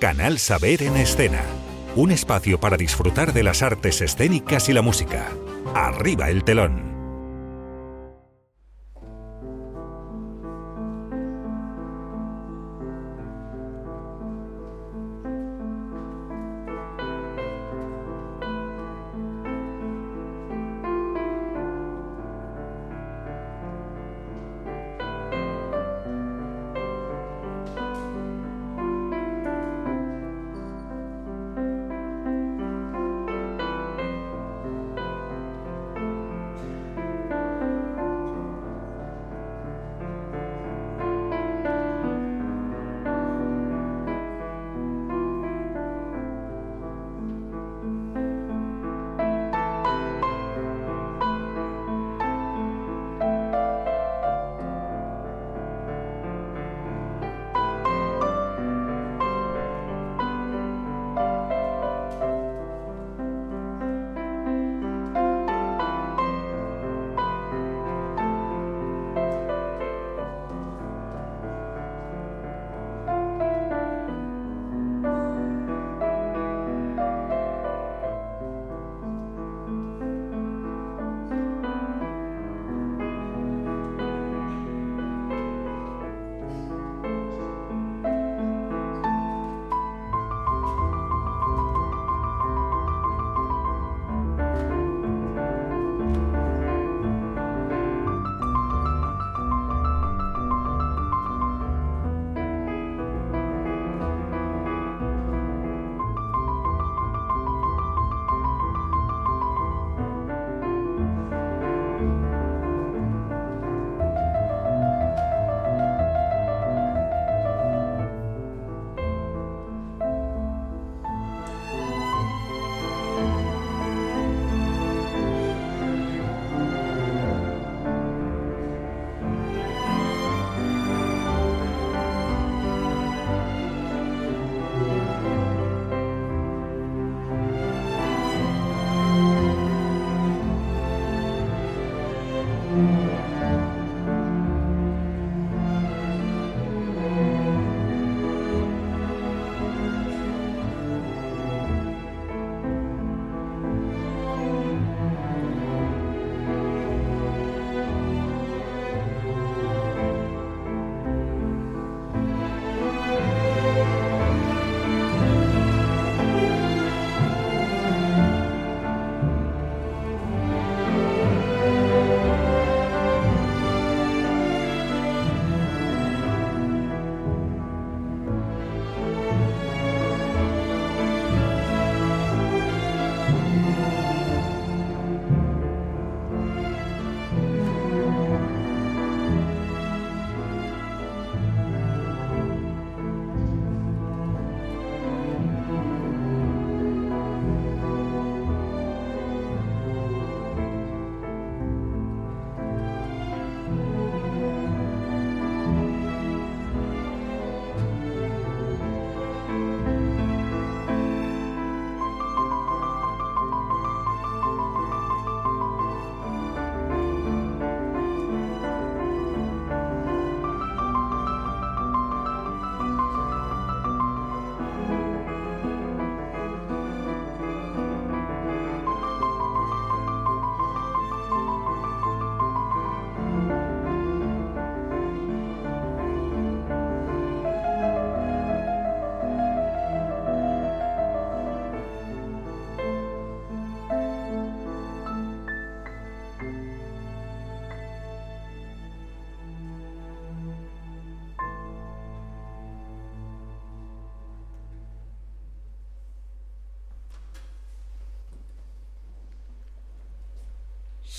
Canal Saber en Escena. Un espacio para disfrutar de las artes escénicas y la música. Arriba el telón.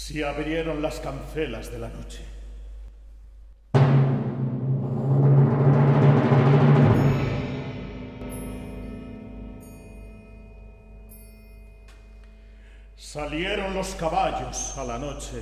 Se abrieron las cancelas de la noche. Salieron los caballos a la noche.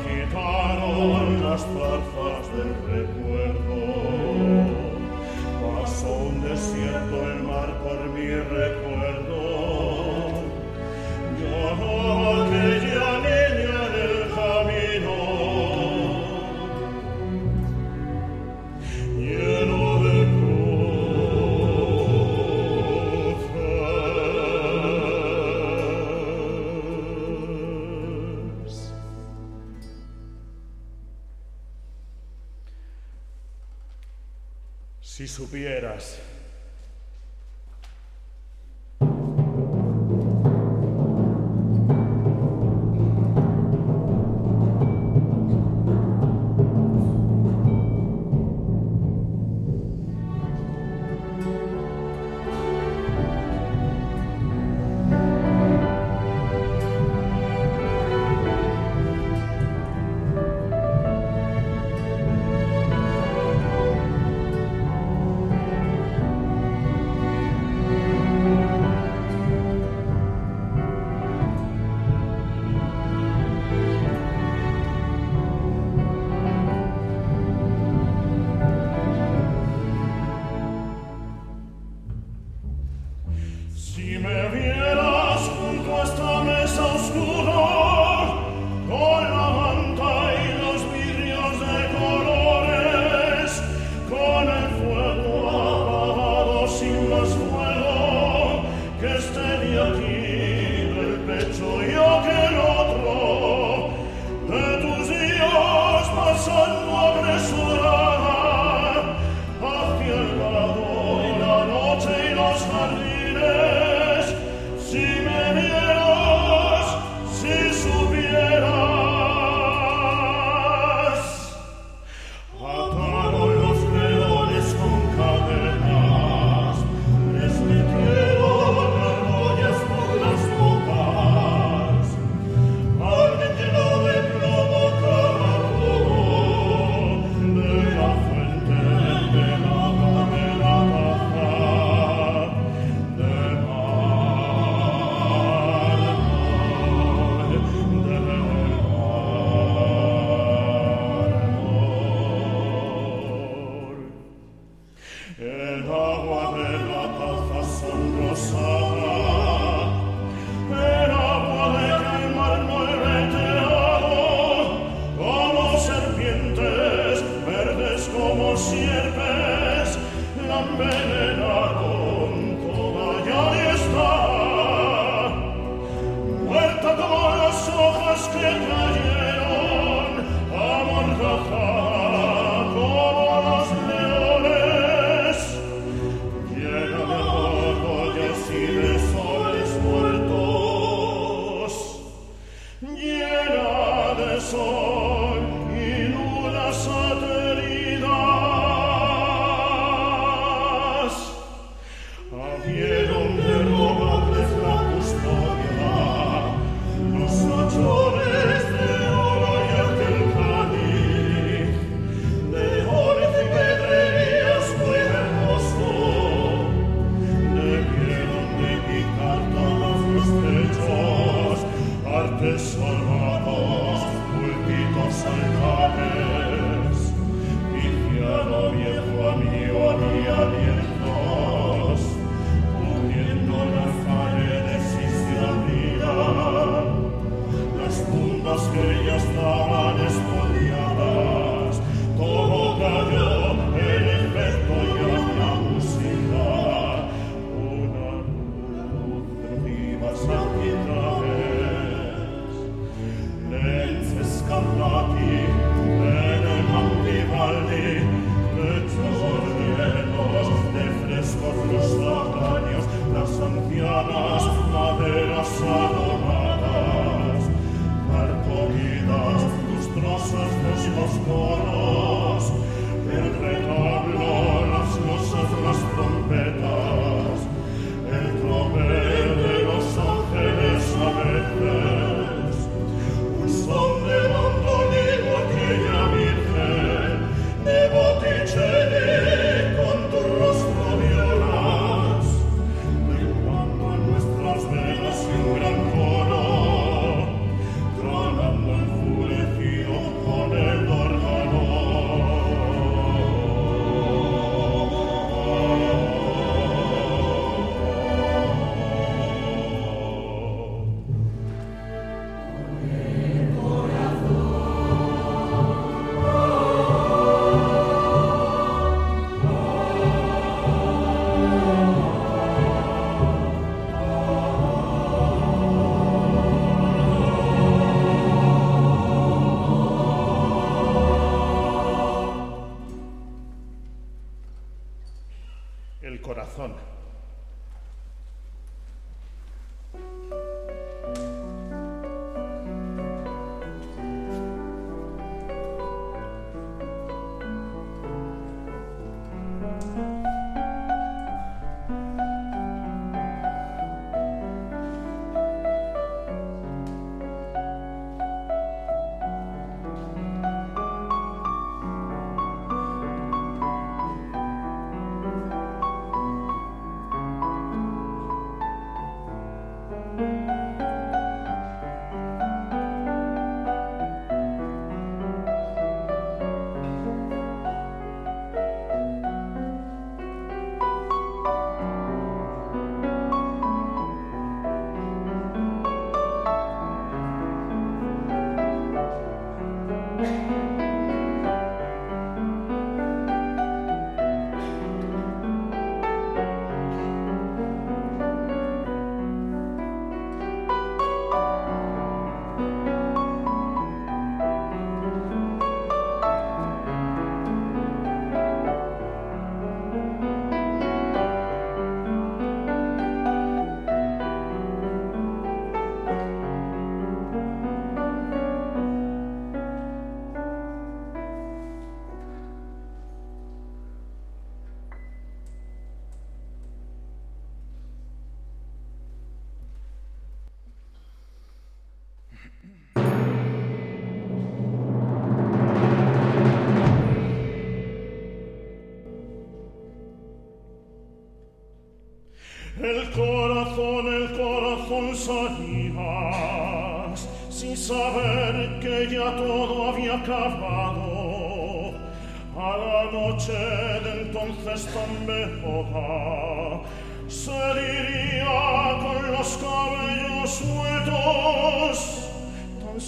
agitaron las plazas del recuerdo. Pasó un desierto el mar por mi recuerdo. Yo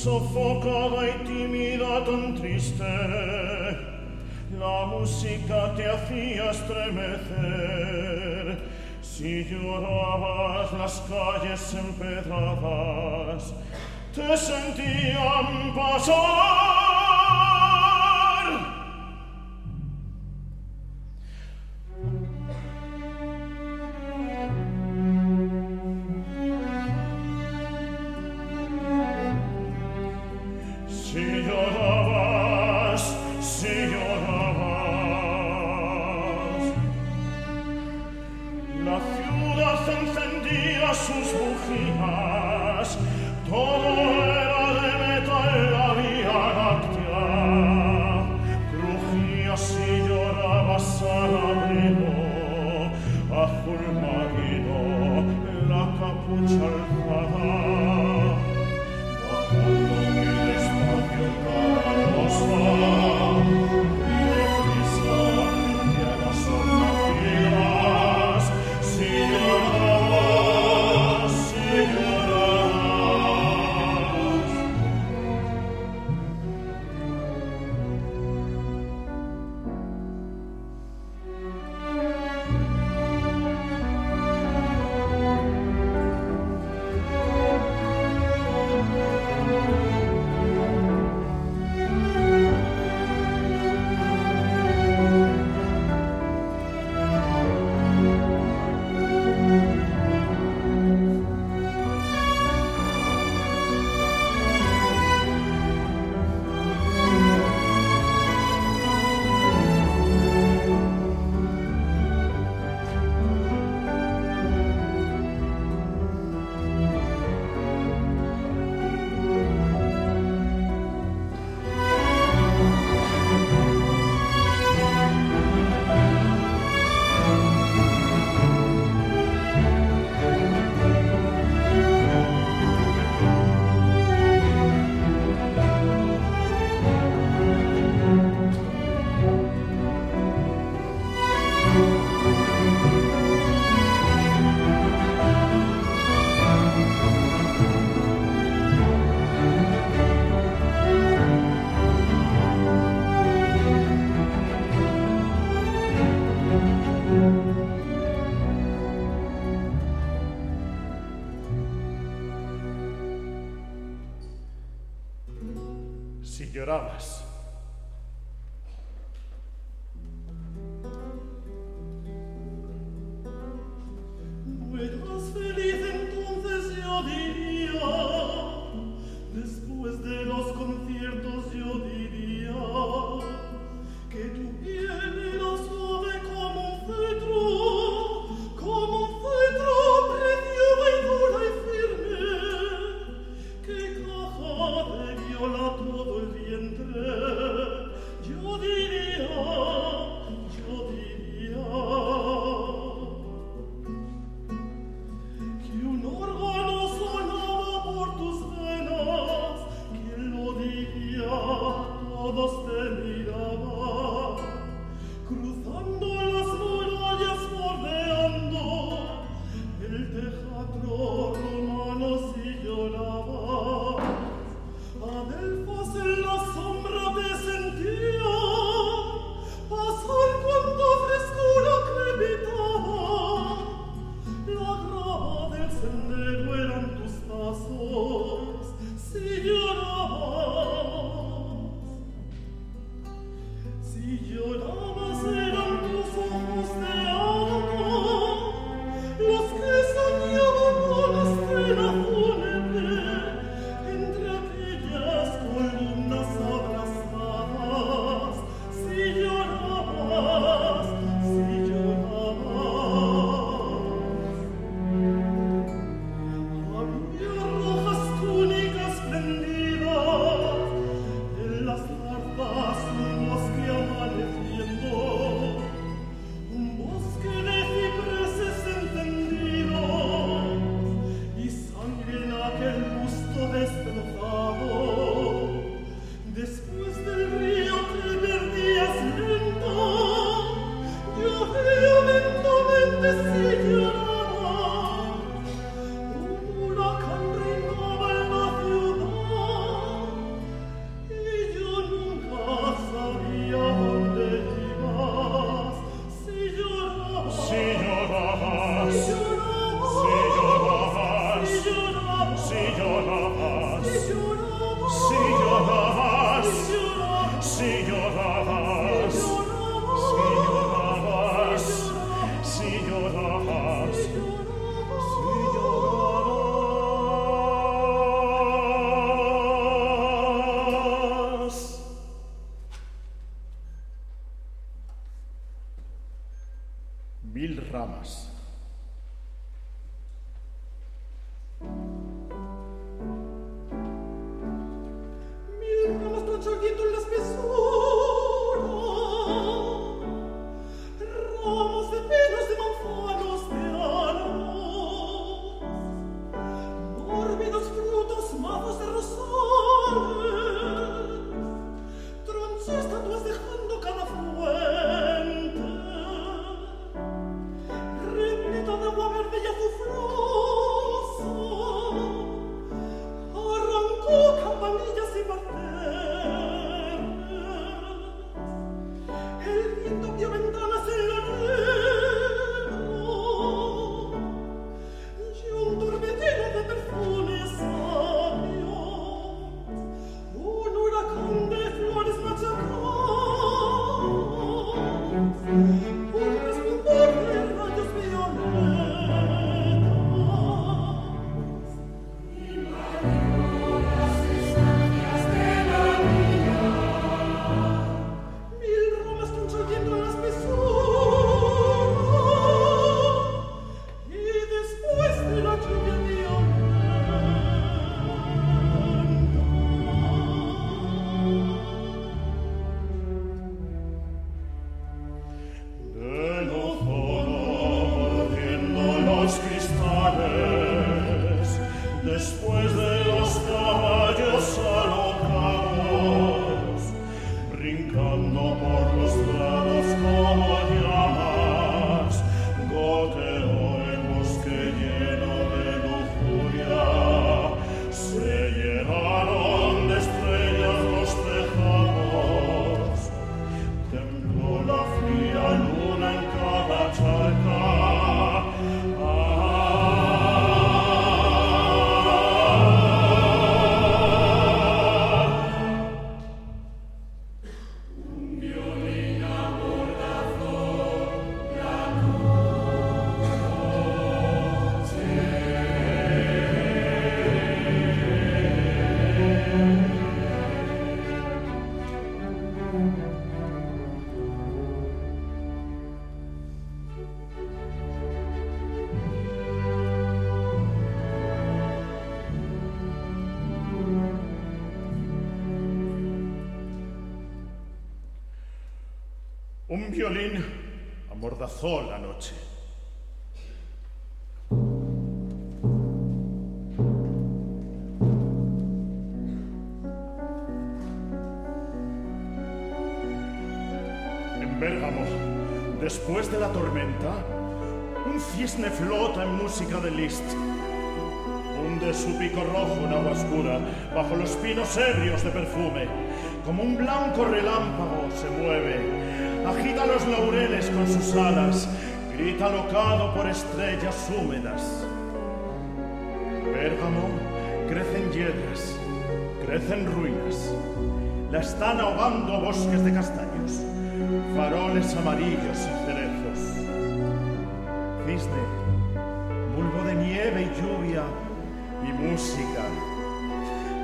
sofocada y tímida, tan triste. La música te hacía estremecer, si llorabas las calles empedradas, te sentían pasar. ignorava Un violín amordazó la noche. En Bérgamo, después de la tormenta, un cisne flota en música de Liszt. Hunde su pico rojo en agua oscura, bajo los pinos ebrios de perfume. Como un blanco relámpago se mueve, agita los laureles con sus alas, grita locado por estrellas húmedas. Bérgamo crecen hiedras, crecen ruinas. La están ahogando bosques de castaños, faroles amarillos y cerezos. Cisne, bulbo de nieve y lluvia y música.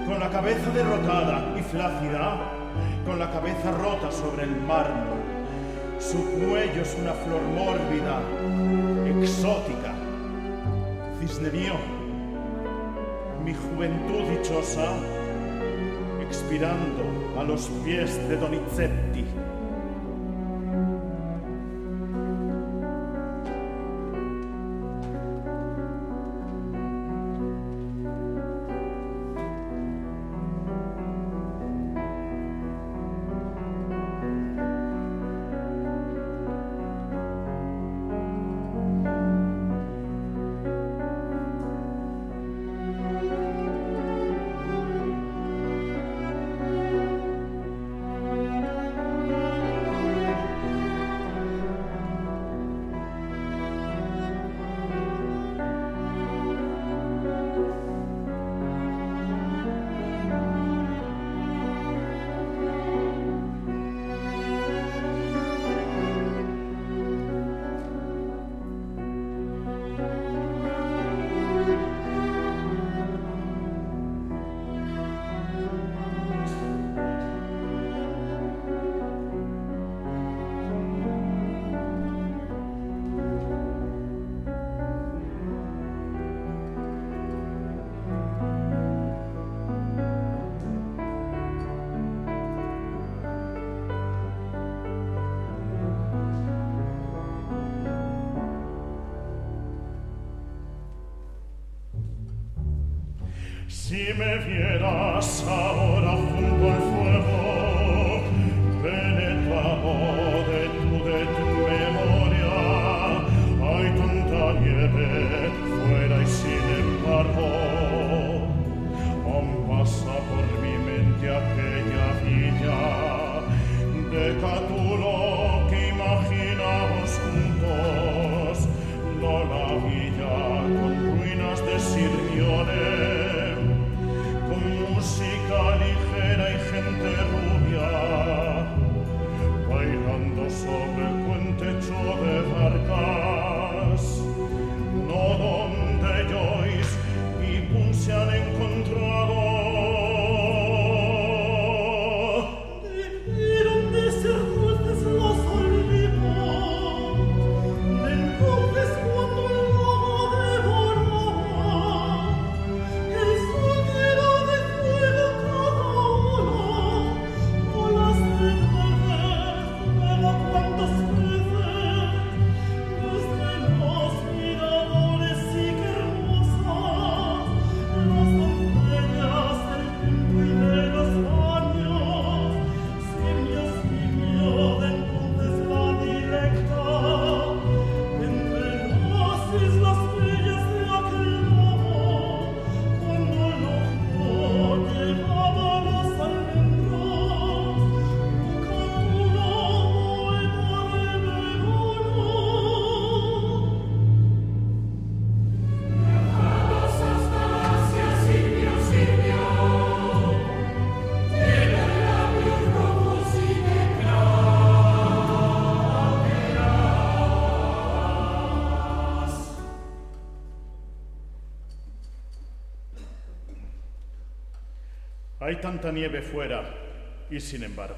Con la cabeza derrotada y flácida, con la cabeza rota sobre el mármol. Su cuello es una flor mórbida, exótica. Cisne mío, mi juventud dichosa, expirando a los pies de Donizetti. passa Hay tanta nieve fuera y sin embargo.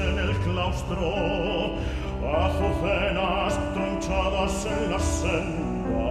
campanillas en el claustro, azucenas tronchadas en la senda.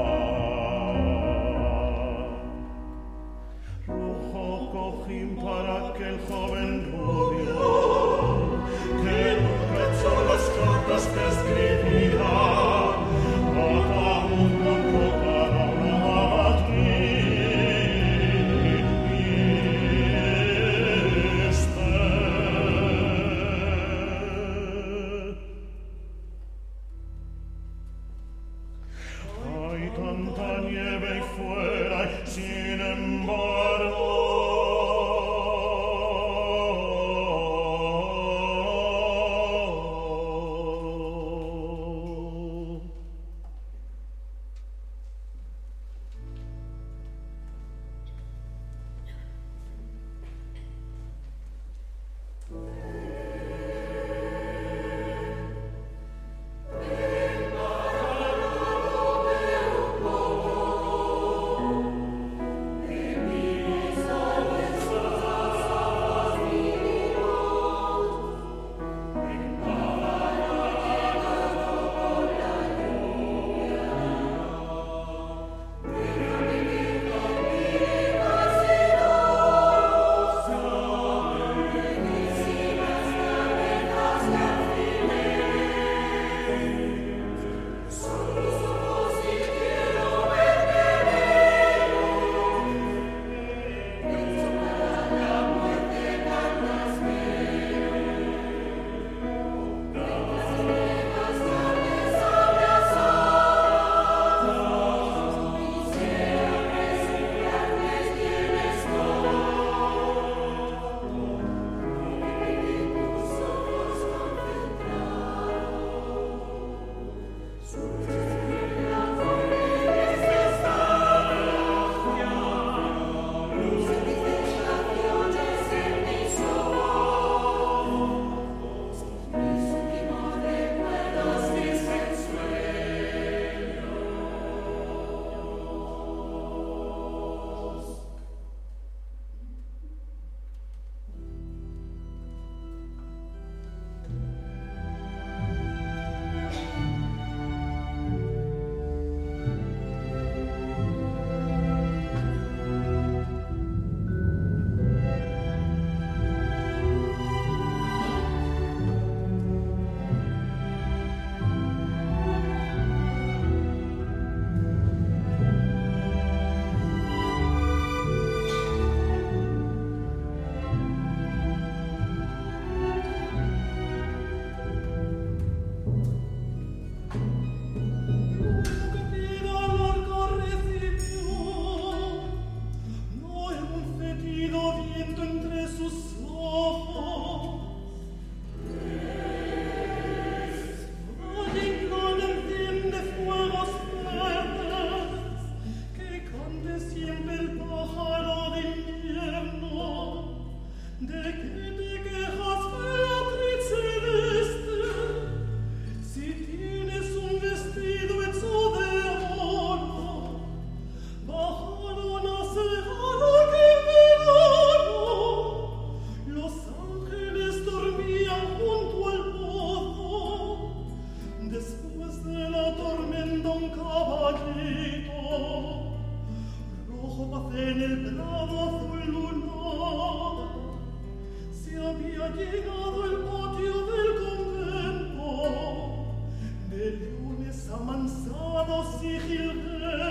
vos ich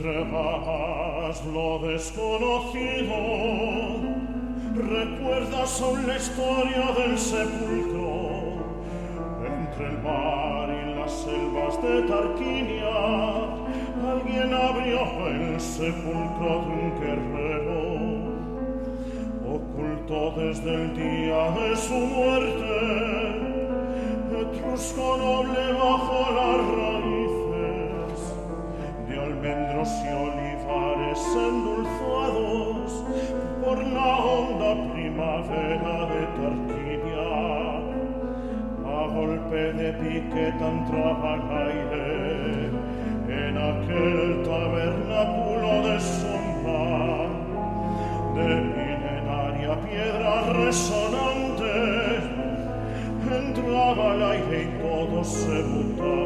entregas lo desconocido, recuerdas aún la historia del sepulcro, entre el mar y las selvas de Tarquinia, alguien abrió el sepulcro de un guerrero, oculto desde el día de su muerte, entraba al aire en aquel tabernáculo de sombra de milenaria piedra resonante. Entraba al aire y todo se mutaba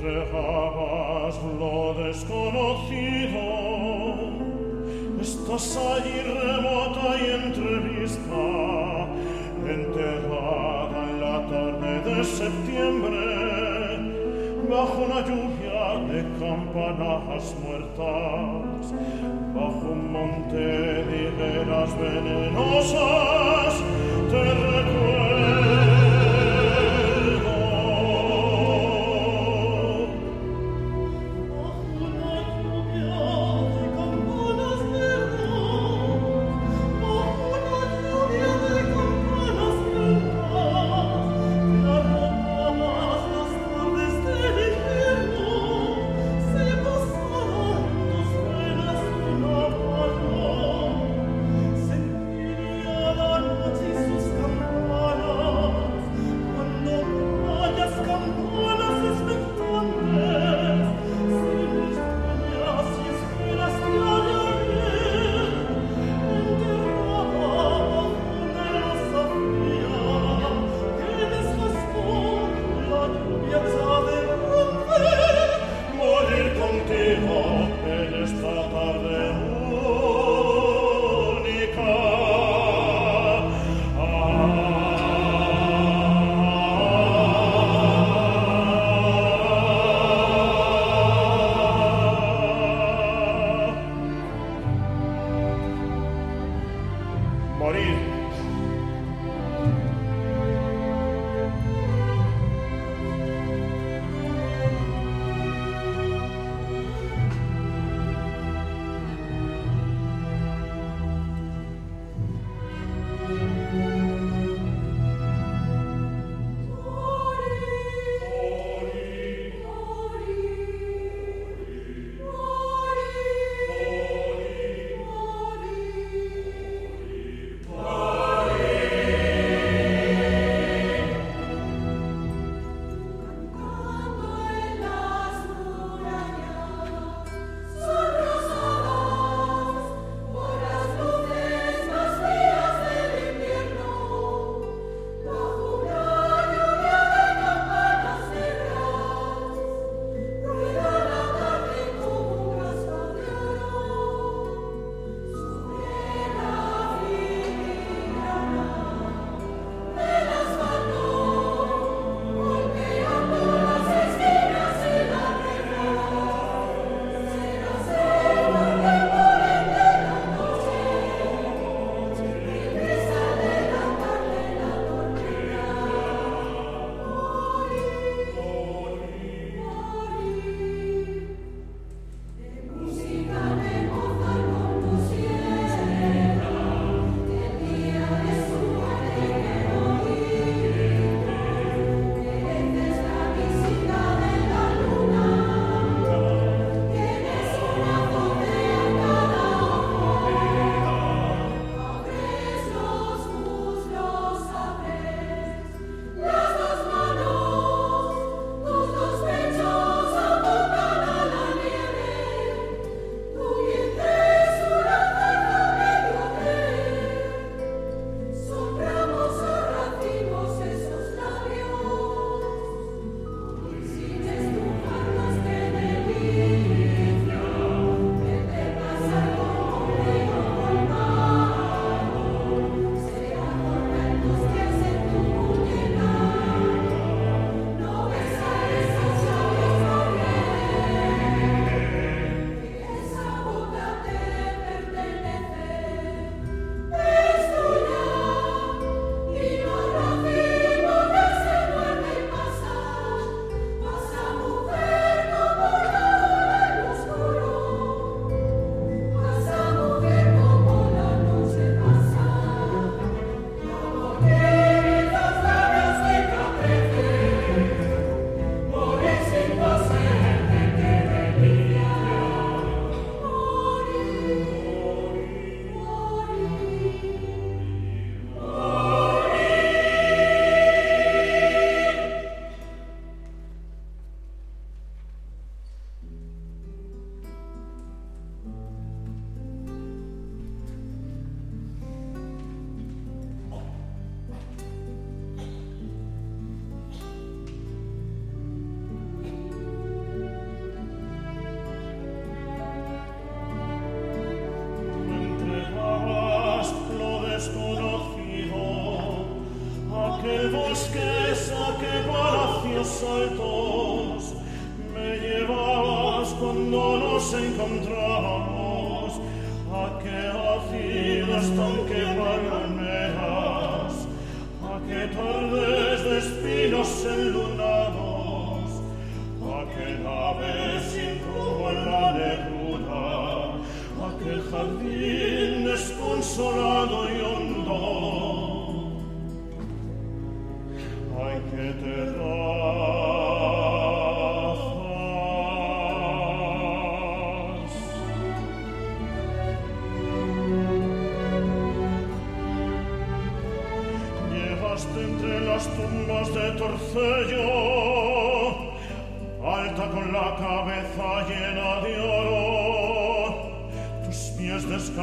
entregabas lo desconocido. Estás allí remota y entrevista, enterrada en la tarde de septiembre, bajo una lluvia de campanadas muertas, bajo un monte de higueras venenosas,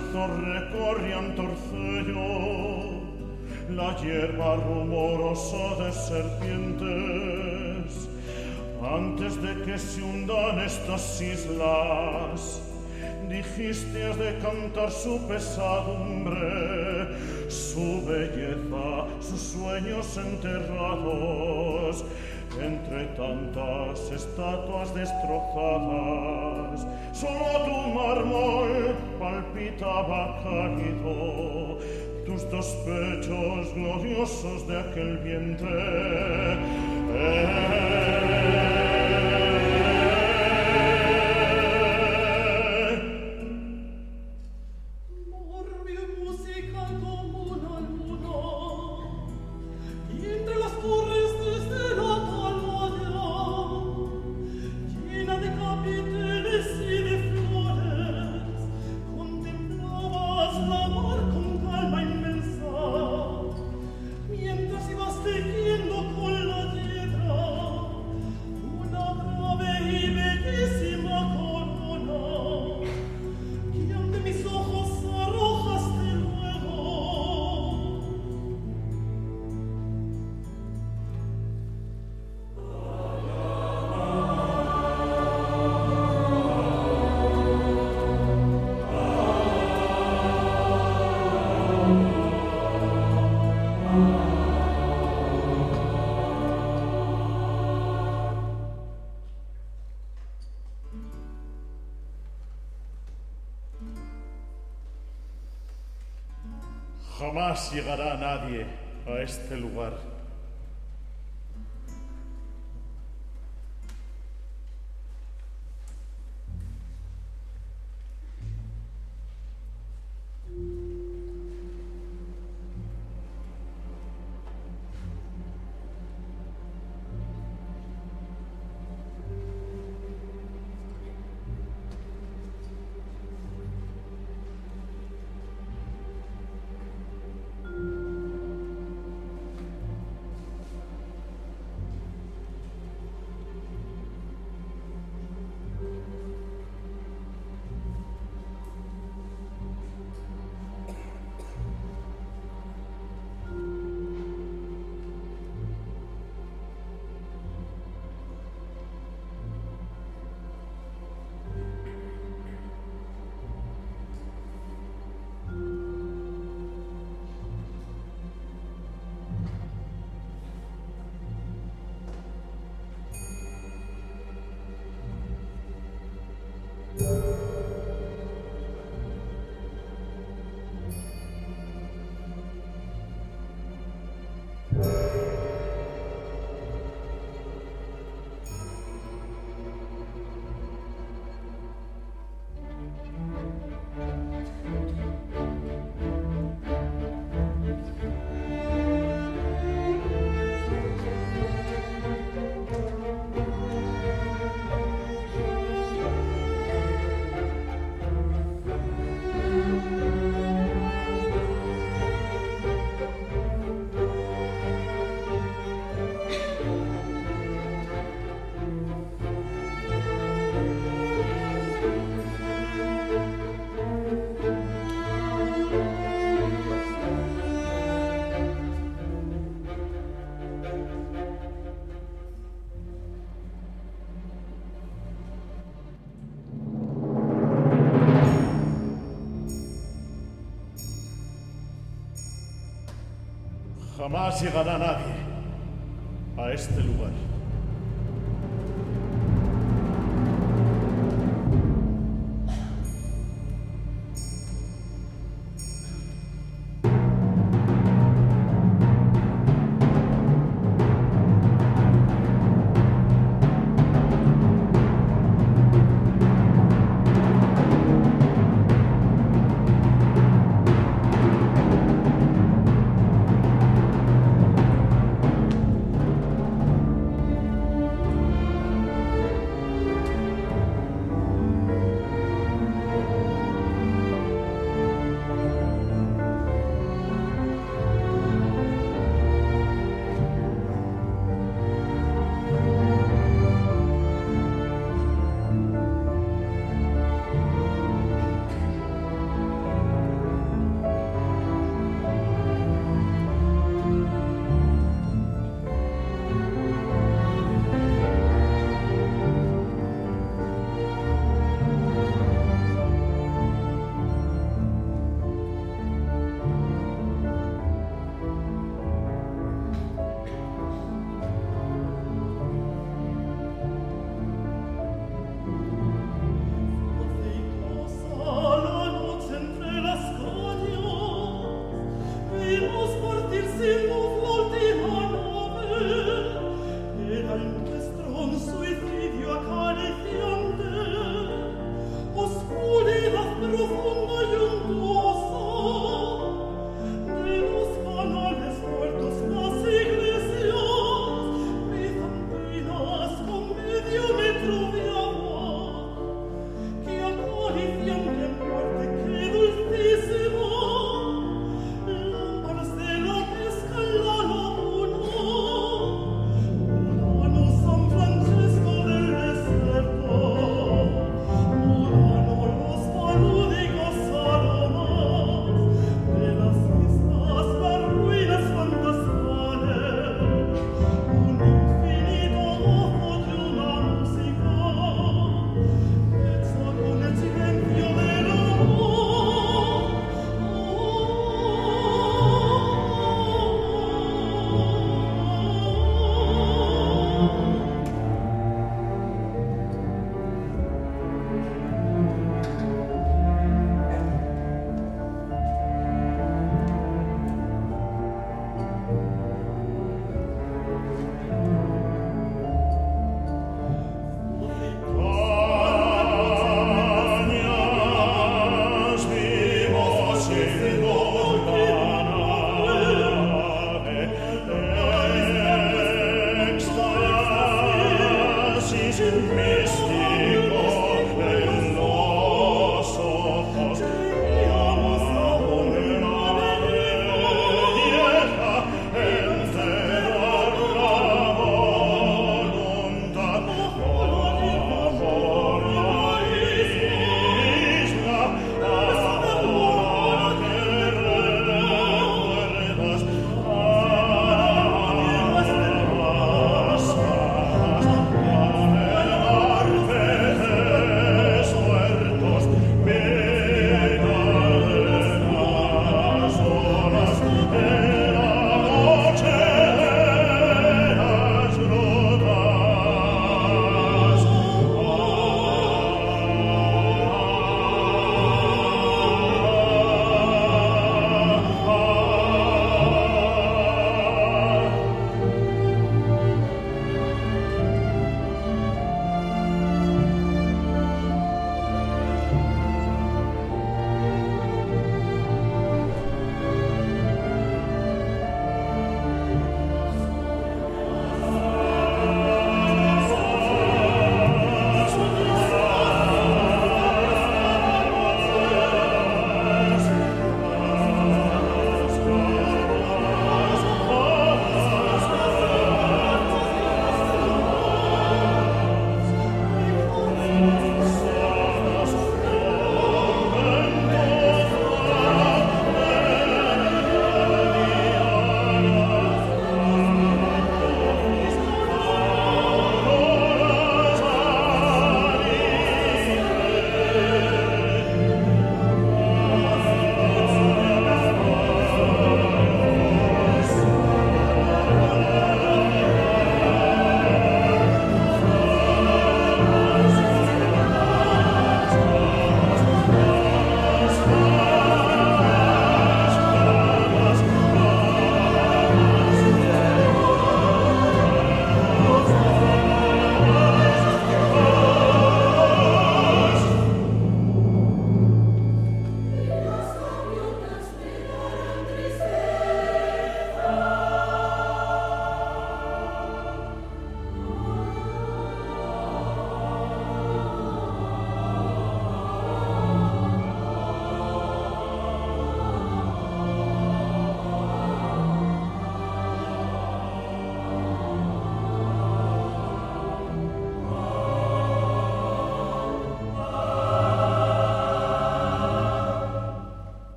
recorrían Torcello, la hierba rumorosa de serpientes. Antes de que se hundan estas islas, dijiste de cantar su pesadumbre, su belleza, sus sueños enterrados, entre tantas estatuas destrozadas. Solo tu mármol palpitaba cálido, tus dos pechos gloriosos de aquel vientre. Eh, Jamás llegará nadie a este lugar. Jamás llegará nadie a este lugar.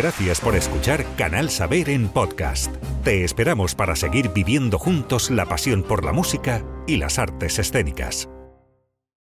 Gracias por escuchar Canal Saber en podcast. Te esperamos para seguir viviendo juntos la pasión por la música y las artes escénicas.